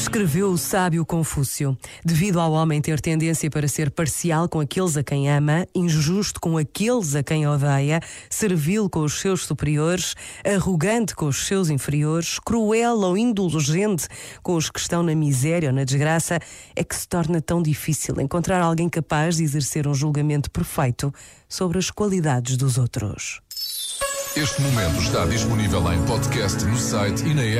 Escreveu o sábio Confúcio: Devido ao homem ter tendência para ser parcial com aqueles a quem ama, injusto com aqueles a quem odeia, servil com os seus superiores, arrogante com os seus inferiores, cruel ou indulgente com os que estão na miséria ou na desgraça, é que se torna tão difícil encontrar alguém capaz de exercer um julgamento perfeito sobre as qualidades dos outros. Este momento está disponível em podcast no site e na app.